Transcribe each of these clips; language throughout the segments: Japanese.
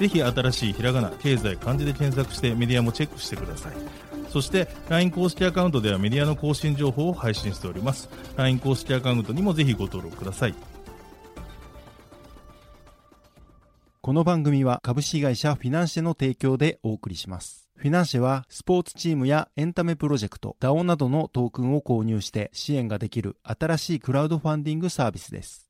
ぜひ新しいひらがな経済漢字で検索してメディアもチェックしてくださいそして LINE 公式アカウントではメディアの更新情報を配信しております LINE 公式アカウントにもぜひご登録くださいこの番組は株式会社フィナンシェの提供でお送りします。フィナンシェはスポーツチームやエンタメプロジェクト、DAO などのトークンを購入して支援ができる新しいクラウドファンディングサービスです。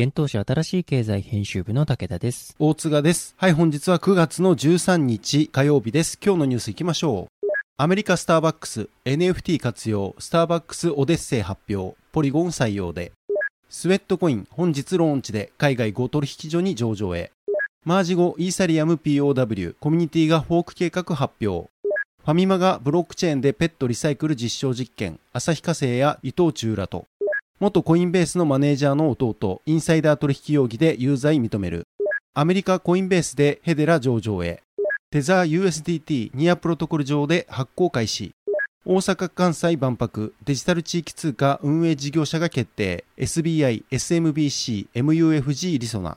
現当社新しい経済編集部の武田です。大津賀です。はい、本日は9月の13日火曜日です。今日のニュース行きましょう。アメリカスターバックス NFT 活用スターバックスオデッセイ発表ポリゴン採用でスウェットコイン本日ローンチで海外5取引所に上場へマージ後イーサリアム POW コミュニティがフォーク計画発表ファミマがブロックチェーンでペットリサイクル実証実験旭化成や伊藤忠らと元コインベースのマネージャーの弟インサイダー取引容疑で有罪認める。アメリカコインベースでヘデラ上場へ。テザー USDT ニアプロトコル上で発行開始。大阪・関西万博デジタル地域通貨運営事業者が決定。SBI、SMBC、MUFG リソナ。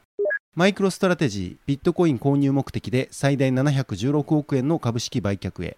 マイクロストラテジービットコイン購入目的で最大716億円の株式売却へ。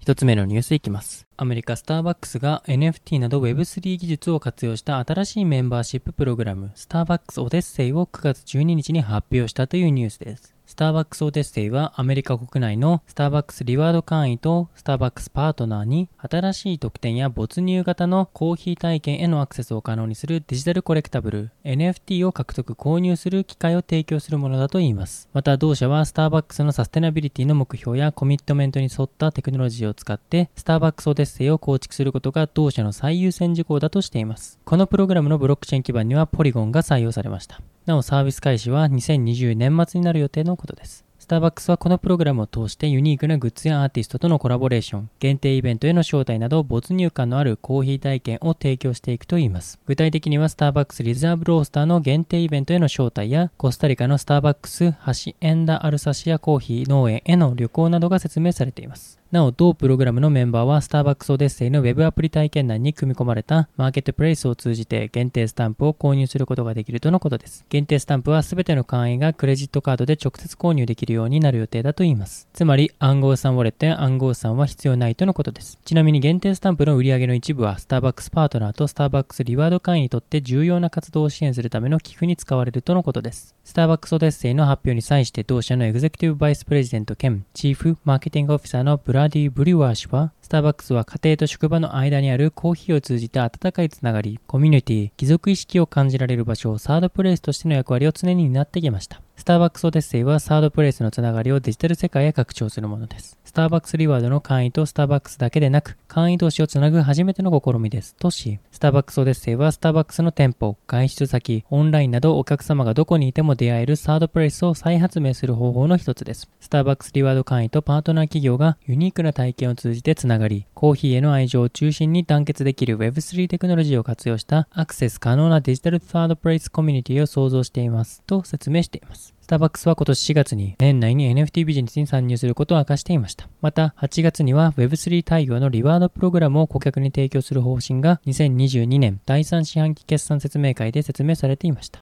一つ目のニュースいきます。アメリカスターバックスが NFT など Web3 技術を活用した新しいメンバーシッププログラム、スターバックスオデッセイを9月12日に発表したというニュースです。スターバックスオデッセイはアメリカ国内のスターバックスリワード会員とスターバックスパートナーに新しい特典や没入型のコーヒー体験へのアクセスを可能にするデジタルコレクタブル NFT を獲得購入する機会を提供するものだといいます。また同社はスターバックスのサステナビリティの目標やコミットメントに沿ったテクノロジーを使ってスターバックスオデッセイを構築することが同社の最優先事項だとしています。このプログラムのブロックチェーン基盤にはポリゴンが採用されました。なおサービス開始は2020年末になる予定のことです。スターバックスはこのプログラムを通してユニークなグッズやアーティストとのコラボレーション、限定イベントへの招待など没入感のあるコーヒー体験を提供していくといいます。具体的にはスターバックスリザーブロースターの限定イベントへの招待やコスタリカのスターバックスハシエンダアルサシアコーヒー農園への旅行などが説明されています。なお、同プログラムのメンバーは、スターバックスオデッセイのウェブアプリ体験内に組み込まれたマーケットプレイスを通じて限定スタンプを購入することができるとのことです。限定スタンプはすべての会員がクレジットカードで直接購入できるようになる予定だといいます。つまり、暗号資産ウォレットや暗号資産は必要ないとのことです。ちなみに限定スタンプの売り上げの一部は、スターバックスパートナーとスターバックスリワード会員にとって重要な活動を支援するための寄付に使われるとのことです。スターバックスオデッセイの発表に際して同社のエグゼクティブバイスプレジデント兼チーフマーケティングオフィサーのブラディ・ブリュワー氏は、スターバックスは家庭と職場の間にあるコーヒーを通じた温かいつながり、コミュニティ、貴族意識を感じられる場所をサードプレイスとしての役割を常に担ってきました。スターバックスオデッセイはサードプレイスのつながりをデジタル世界へ拡張するものです。スターバックスリワードの会員とスターバックスだけでなく、会員同士をつなぐ初めての試みです。とし、スターバックスオデッセイはスターバックスの店舗、外出先、オンラインなどお客様がどこにいても出会えるサードプレイスを再発明する方法の一つです。スターバックスリワード会員とパートナー企業がユニークな体験を通じてつながり、コーヒーへの愛情を中心に団結できる Web3 テクノロジーを活用したアクセス可能なデジタルサードプレイスコミュニティを創造しています。と説明しています。スターバックスは今年4月に年内に NFT ビジネスに参入することを明かしていました。また、8月には Web3 対応のリワードプログラムを顧客に提供する方針が2022年第3四半期決算説明会で説明されていました。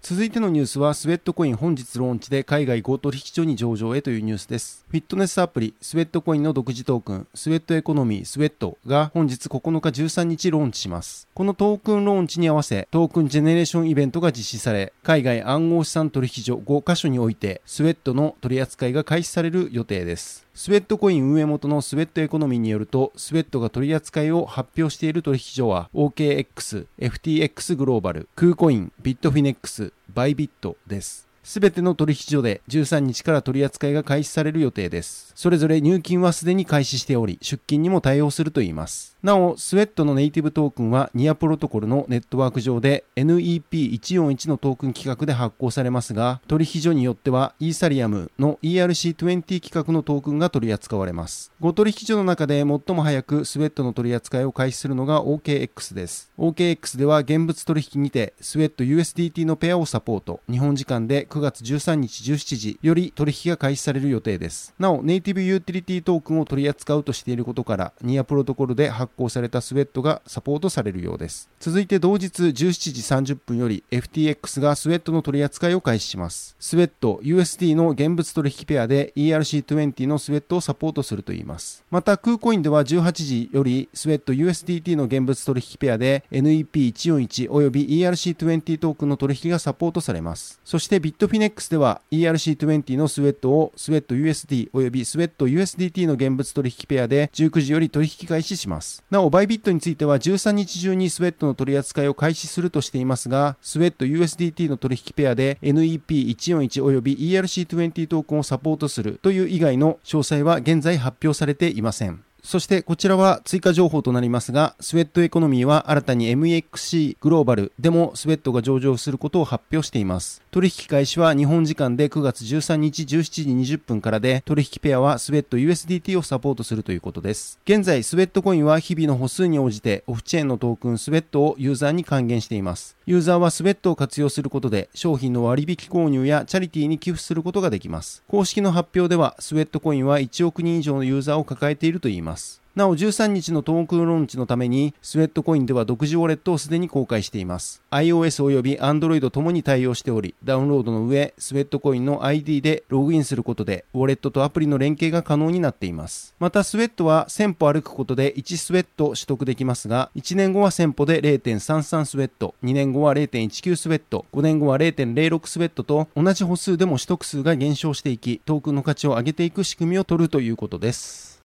続いてのニュースはスウェットコイン本日ローンチで海外5取引所に上場へというニュースです。フィットネスアプリスウェットコインの独自トークンスウェットエコノミースウェットが本日9日13日ローンチします。このトークンローンチに合わせトークンジェネレーションイベントが実施され海外暗号資産取引所5カ所においてスウェットの取り扱いが開始される予定です。スウェットコイン運営元のスウェットエコノミーによると、スウェットが取り扱いを発表している取引所は、OKX、FTX グローバル、クーコイン、ビットフィネックス、バイビットです。すべての取引所で13日から取り扱いが開始される予定です。それぞれ入金はすでに開始しており、出金にも対応するといいます。なお、スウェットのネイティブトークンはニアプロトコルのネットワーク上で NEP141 のトークン規格で発行されますが、取引所によってはイーサリアムの ERC20 規格のトークンが取り扱われます。5取引所の中で最も早くスウェットの取り扱いを開始するのが OKX です。OKX では現物取引にてスウェット USDT のペアをサポート。日本時間で9 9月13日17時より取引が開始される予定です。なお、ネイティブユーティリティトークンを取り扱うとしていることから、ニアプロトコルで発行されたスウェットがサポートされるようです。続いて同日17時30分より FTX がスウェットの取り扱いを開始します。スウェット USD の現物取引ペアで ERC20 のスウェットをサポートするといいます。またクーコインでは18時よりスウェット USDT の現物取引ペアで NEP141 および ERC20 トークンの取引がサポートされます。そしてビットフィネックスでは ERC20 のスウェットをスウェット USD およびスウェット USDT の現物取引ペアで19時より取引開始します。。なお、バイビットについては13日中にスウェットの取り扱いを開始するとしていますが、スウェット USDT の取引ペアで NEP141 および ERC20 トークンをサポートするという以外の詳細は現在発表されていません。そしてこちらは追加情報となりますが、スウェットエコノミーは新たに MEXC グローバルでもスウェットが上場することを発表しています。取引開始は日本時間で9月13日17時20分からで、取引ペアはスウェット USDT をサポートするということです。現在、スウェットコインは日々の歩数に応じてオフチェーンのトークンスウェットをユーザーに還元しています。ユーザーはスウェットを活用することで商品の割引購入やチャリティーに寄付することができます。公式の発表ではスウェットコインは1億人以上のユーザーを抱えているといいます。なお13日のトークンローンチのために、スウェットコインでは独自ウォレットをすでに公開しています。iOS 及び Android ともに対応しており、ダウンロードの上、スウェットコインの ID でログインすることで、ウォレットとアプリの連携が可能になっています。また、スウェットは1000歩歩くことで1スウェット取得できますが、1年後は1000歩で0.33スウェット、2年後は0.19スウェット、5年後は0.06スウェットと、同じ歩数でも取得数が減少していき、トークンの価値を上げていく仕組みを取るということです。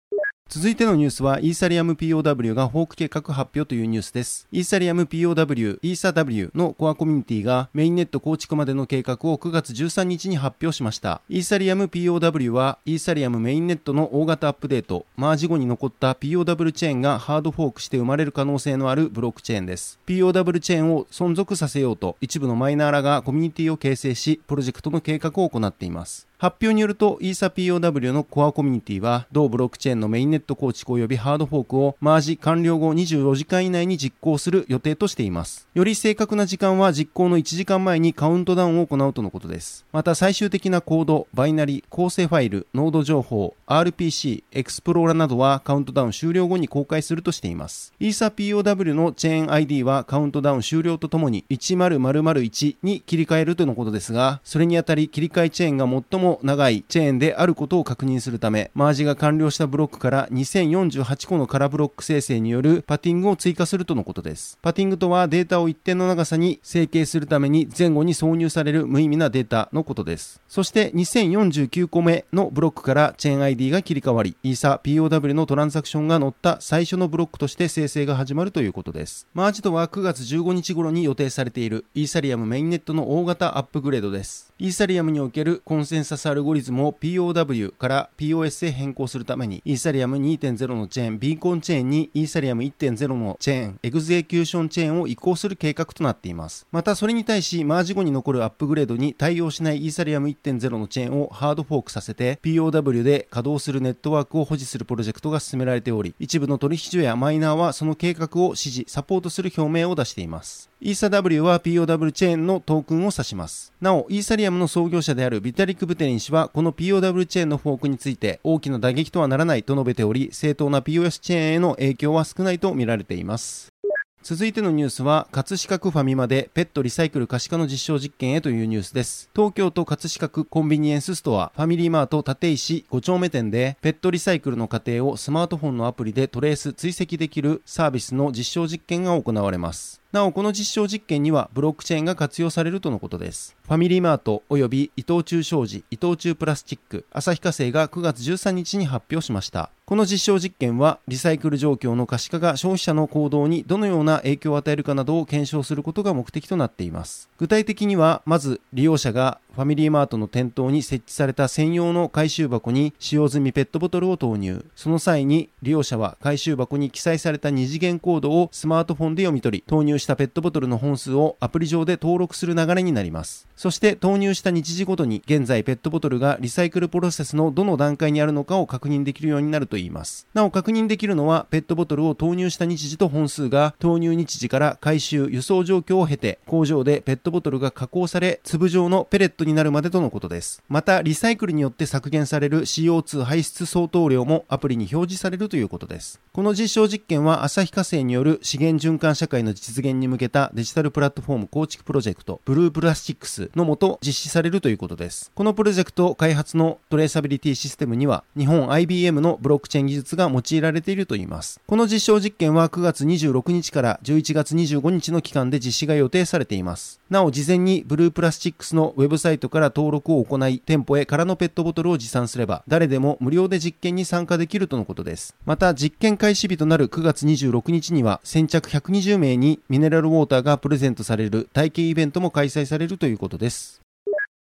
続いてのニュースは、イーサリアム POW がフォーク計画発表というニュースです。イーサリアム POW、イーサ W のコアコミュニティがメインネット構築までの計画を9月13日に発表しました。イーサリアム POW は、イーサリアムメインネットの大型アップデート、マージ後に残った POW チェーンがハードフォークして生まれる可能性のあるブロックチェーンです。POW チェーンを存続させようと、一部のマイナーらがコミュニティを形成し、プロジェクトの計画を行っています。発表によると、イーサ POW のコアコミュニティは、同ブロックチェーンのメインネット構築及びハードフォークをマージ完了後24時間以内に実行する予定としています。より正確な時間は実行の1時間前にカウントダウンを行うとのことです。また最終的なコード、バイナリ、構成ファイル、ノード情報、RPC、エクスプローラなどはカウントダウン終了後に公開するとしています。イーサ POW のチェーン ID はカウントダウン終了とともに10001に切り替えるとのことですが、それにあたり切り替えチェーンが最も長いチェーンであることを確認するため、マージが完了したブロックから2048個の空ブロック生成によるパティングを追加するとのことです。パティングとはデータを一定の長さに整形するために前後に挿入される無意味なデータのことです。そして2049個目のブロックからチェーン ID が切り替わり、イーサ POW のトランザクションが載った最初のブロックとして生成が始まるということです。マージとは9月15日頃に予定されているイーサリアムメインネットの大型アップグレードです。イーサリアムにおけるコンセンサスアルゴリズムを POW から POS へ変更するために、イーサリアム2.0のチェーン、ビーコンチェーンにイーサリアム1.0のチェーン、エグゼキューションチェーンを移行する計画となっています。また、それに対し、マージ後に残るアップグレードに対応しないイーサリアム1.0のチェーンをハードフォークさせて、POW で稼働するネットワークを保持するプロジェクトが進められており、一部の取引所やマイナーはその計画を支持、サポートする表明を出しています。イーサ W は POW チェーンのトークンを指します。なお、イーサリアムの創業者であるビタリック・ブテリン氏は、この POW チェーンのフォークについて大きな打撃とはならないと述べており、正当な POS チェーンへの影響は少ないと見られています。続いてのニュースは、葛飾区ファミマでペットリサイクル可視化の実証実験へというニュースです。東京都葛飾区コンビニエンスストア、ファミリーマート立石5丁目店で、ペットリサイクルの過程をスマートフォンのアプリでトレース追跡できるサービスの実証実験が行われます。なお、この実証実験にはブロックチェーンが活用されるとのことです。ファミリーマート及び伊藤忠商事、伊藤忠プラスチック、旭化成が9月13日に発表しました。この実証実験は、リサイクル状況の可視化が消費者の行動にどのような影響を与えるかなどを検証することが目的となっています。具体的には、まず利用者がファミリーマートの店頭に設置された専用の回収箱に使用済みペットボトルを投入。その際に利用者は回収箱に記載された二次元コードをスマートフォンで読み取り、投入したペットボトルの本数をアプリ上で登録する流れになります。そして投入した日時ごとに現在ペットボトルがリサイクルプロセスのどの段階にあるのかを確認できるようになるといいます。なお確認できるのはペットボトルを投入した日時と本数が投入日時から回収、輸送状況を経て工場でペットボトルが加工され粒状のペレットになるまでとのことです。またリサイクルによって削減される CO2 排出相当量もアプリに表示されるということです。この実証実験は旭化成による資源循環社会の実現に向けたデジタルプラットフォーム構築プロジェクトブループラスチックスのもと実施されるということです。このプロジェクト開発のトレーサビリティシステムには日本 IBM のブロックチェーン技術が用いられているといいます。この実証実験は9月26日から11月25日の期間で実施が予定されています。なお事前にブループラスチックスのウェブサイトから登録を行い店舗へ空のペットボトルを持参すれば誰でも無料で実験に参加できるとのことです。また実験開始日となる9月26日には先着120名にミネラルウォーターがプレゼントされる体験イベントも開催されるということです。です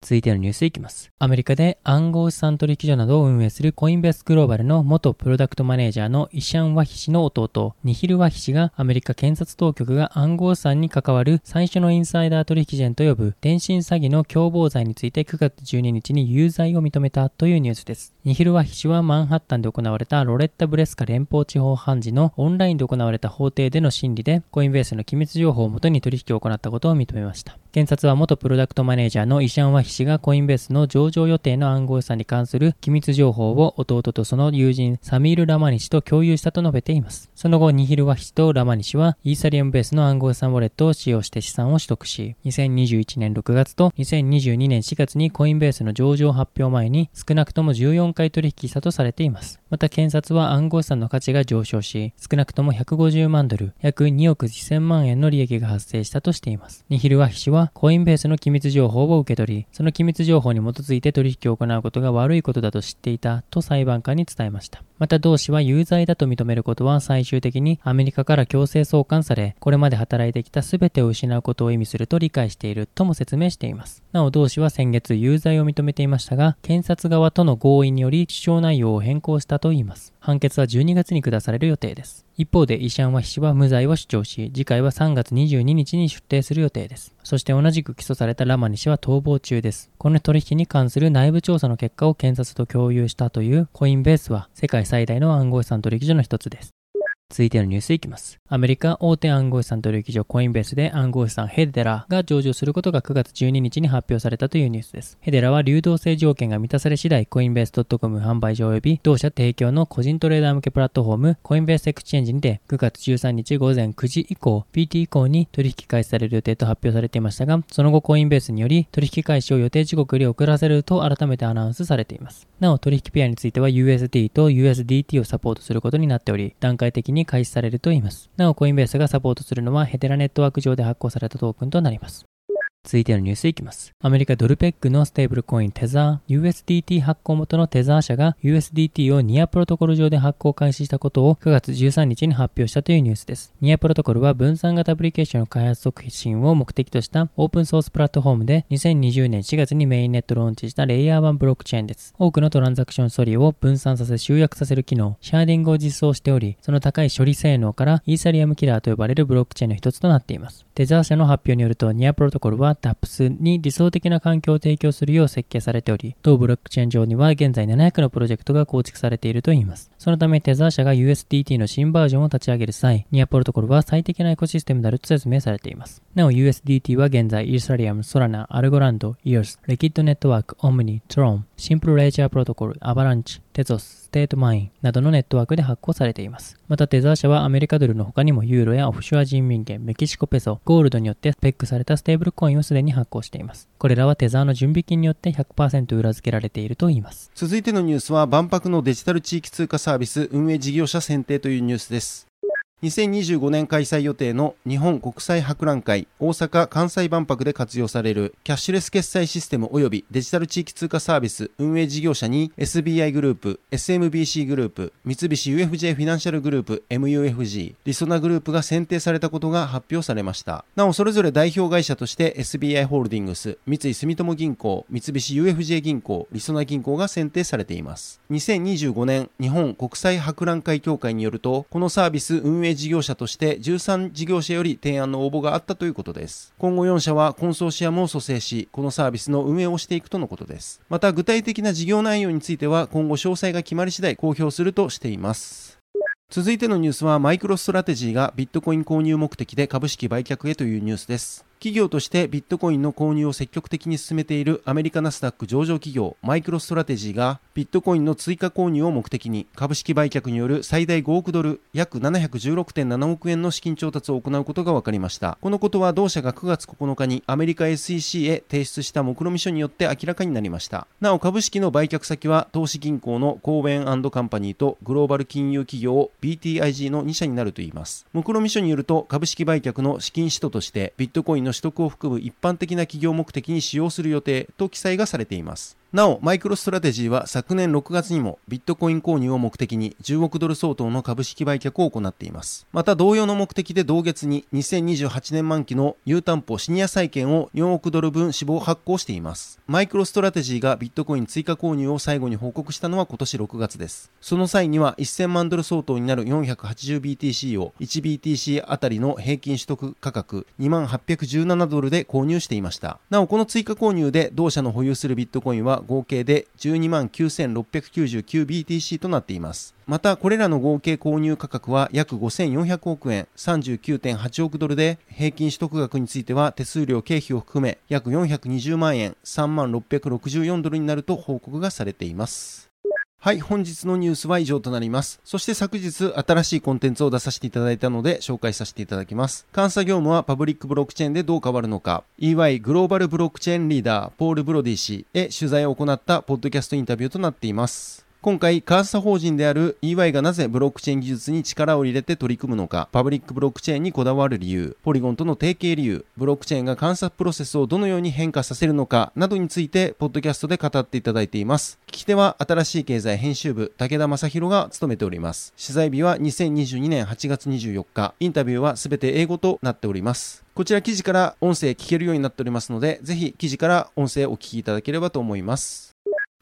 続いてのニュースいきます。アメリカで暗号資産取引所などを運営するコインベースグローバルの元プロダクトマネージャーのイシャン・ワヒ氏の弟、ニヒル・ワヒ氏がアメリカ検察当局が暗号資産に関わる最初のインサイダー取引人と呼ぶ電信詐欺の共謀罪について9月12日に有罪を認めたというニュースです。ニヒル・ワヒ氏はマンハッタンで行われたロレッタ・ブレスカ連邦地方判事のオンラインで行われた法廷での審理でコインベースの機密情報をもとに取引を行ったことを認めました。検察は元プロダクトマネージャーのイシャン・ワヒ氏がコインベースの上場予定の暗号資産に関する機密情報を弟とその友人サミール・ラマニ氏と共有したと述べています。その後、ニヒル・ワヒ氏とラマニ氏はイーサリアムベースの暗号資産ウォレットを使用して資産を取得し、2021年6月と2022年4月にコインベースの上場発表前に少なくとも14回取引したとされています。また検察は暗号資産の価値が上昇し、少なくとも150万ドル、約2億1000万円の利益が発生したとしています。ニヒル・ワヒ氏はコインベースの機密情報を受け取り、その機密情報に基づいて取引を行うことが悪いことだと知っていたと裁判官に伝えました。また同氏は有罪だと認めることは最終的にアメリカから強制送還され、これまで働いてきた全てを失うことを意味すると理解しているとも説明しています。なお同氏は先月有罪を認めていましたが、検察側との合意により主張内容を変更したといいます。判決は12月に下される予定です。一方でイシャンワヒ氏は無罪を主張し、次回は3月22日に出廷する予定です。そして同じく起訴されたラマニ氏は逃亡中です。この取引に関する内部調査の結果を検察と共有したというコインベースは世界最大の暗号資産取引所の一つです。続いてのニュースいきます。アメリカ大手暗号資産取引所コインベースで暗号資産ヘデラが上場することが9月12日に発表されたというニュースです。ヘデラは流動性条件が満たされ次第コインベース .com 販売所及び同社提供の個人トレーダー向けプラットフォームコインベースエクチェンジにて9月13日午前9時以降 PT 以降に取引開始される予定と発表されていましたが、その後コインベースにより取引開始を予定時刻より遅らせると改めてアナウンスされています。なお取引ペアについては USD と USDT をサポートすることになっており、段階的に開始されるといいます。なおコインベースがサポートするのはヘテラネットワーク上で発行されたトークンとなります。続いてのニュースいきます。アメリカドルペッグのステーブルコインテザー、USDT 発行元のテザー社が USDT をニアプロトコル上で発行開始したことを9月13日に発表したというニュースです。ニアプロトコルは分散型アプリケーションの開発促進を目的としたオープンソースプラットフォームで2020年4月にメインネットローンチしたレイヤー1ブロックチェーンです。多くのトランザクション処理を分散させ集約させる機能、シャーディングを実装しており、その高い処理性能からイーサリアムキラーと呼ばれるブロックチェーンの一つとなっています。テザー社の発表によると、ニアプロトコルは DApps に理想的な環境を提供するよう設計されており、同ブロックチェーン上には現在700のプロジェクトが構築されているといいます。そのためテザー社が USDT の新バージョンを立ち上げる際、ニアプロトコルは最適なエコシステムであると説明されています。なお USDT は現在イーサリアム、ソラナ、アルゴランド、イオス、リキッドネットワーク、オムニ、トロン、シンプルレージャープロトコル、アバランチ、テゾス、ステートマインなどのネットワークで発行されています。またテザー社はアメリカドルの他にもユーロやオフショア人民元、メキシコペソ、ゴールドによってペッグされたステーブルコインをすでに発行しています。これらはテザーの準備金によって100%裏付けられているといいます。続いてのニュースは万博のデジタル地域通貨サービス運営事業者選定というニュースです2025年開催予定の日本国際博覧会大阪・関西万博で活用されるキャッシュレス決済システム及びデジタル地域通貨サービス運営事業者に SBI グループ、SMBC グループ、三菱 UFJ フィナンシャルグループ MUFG、リソナグループが選定されたことが発表されました。なお、それぞれ代表会社として SBI ホールディングス、三井住友銀行、三菱 UFJ 銀行、リソナ銀行が選定されています。2025年日本国際博覧会協会によると、このサービス運営事業者として13事業者より提案の応募があったということです。今後4社はコンソーシアムを蘇生し、このサービスの運営をしていくとのことです。また具体的な事業内容については今後詳細が決まり次第公表するとしています。続いてのニュースはマイクロストラテジーがビットコイン購入目的で株式売却へというニュースです。企業としてビットコインの購入を積極的に進めているアメリカナスダック上場企業マイクロストラテジーがビットコインの追加購入を目的に株式売却による最大5億ドル約716.7億円の資金調達を行うことが分かりましたこのことは同社が9月9日にアメリカ SEC へ提出した目論見書によって明らかになりましたなお株式の売却先は投資銀行のコーウェンカンパニーとグローバル金融企業 BTIG の2社になるといいます目論見書によると株式売却の資金使途としてビットコインのの取得を含む一般的な企業目的に使用する予定と記載がされています。なお、マイクロストラテジーは昨年6月にもビットコイン購入を目的に10億ドル相当の株式売却を行っています。また同様の目的で同月に2028年満期の有担保シニア債券を4億ドル分死亡発行しています。マイクロストラテジーがビットコイン追加購入を最後に報告したのは今年6月です。その際には1000万ドル相当になる 480BTC を 1BTC あたりの平均取得価格2817ドルで購入していました。なお、この追加購入で同社の保有するビットコインは合計で12万 9699BTC となっています。また、これらの合計購入価格は約5400億円、39.8億ドルで、平均取得額については手数料経費を含め約420万円、3万664ドルになると報告がされています。はい、本日のニュースは以上となります。そして昨日新しいコンテンツを出させていただいたので紹介させていただきます。監査業務はパブリックブロックチェーンでどう変わるのか、EY グローバルブロックチェーンリーダーポール・ブロディ氏へ取材を行ったポッドキャストインタビューとなっています。今回、監査法人である EY がなぜブロックチェーン技術に力を入れて取り組むのか、パブリックブロックチェーンにこだわる理由、ポリゴンとの提携理由、ブロックチェーンが監査プロセスをどのように変化させるのかなどについて、ポッドキャストで語っていただいています。聞き手は新しい経済編集部、武田正宏が務めております。取材日は2022年8月24日、インタビューはすべて英語となっております。こちら記事から音声聞けるようになっておりますので、ぜひ記事から音声お聞きいただければと思います。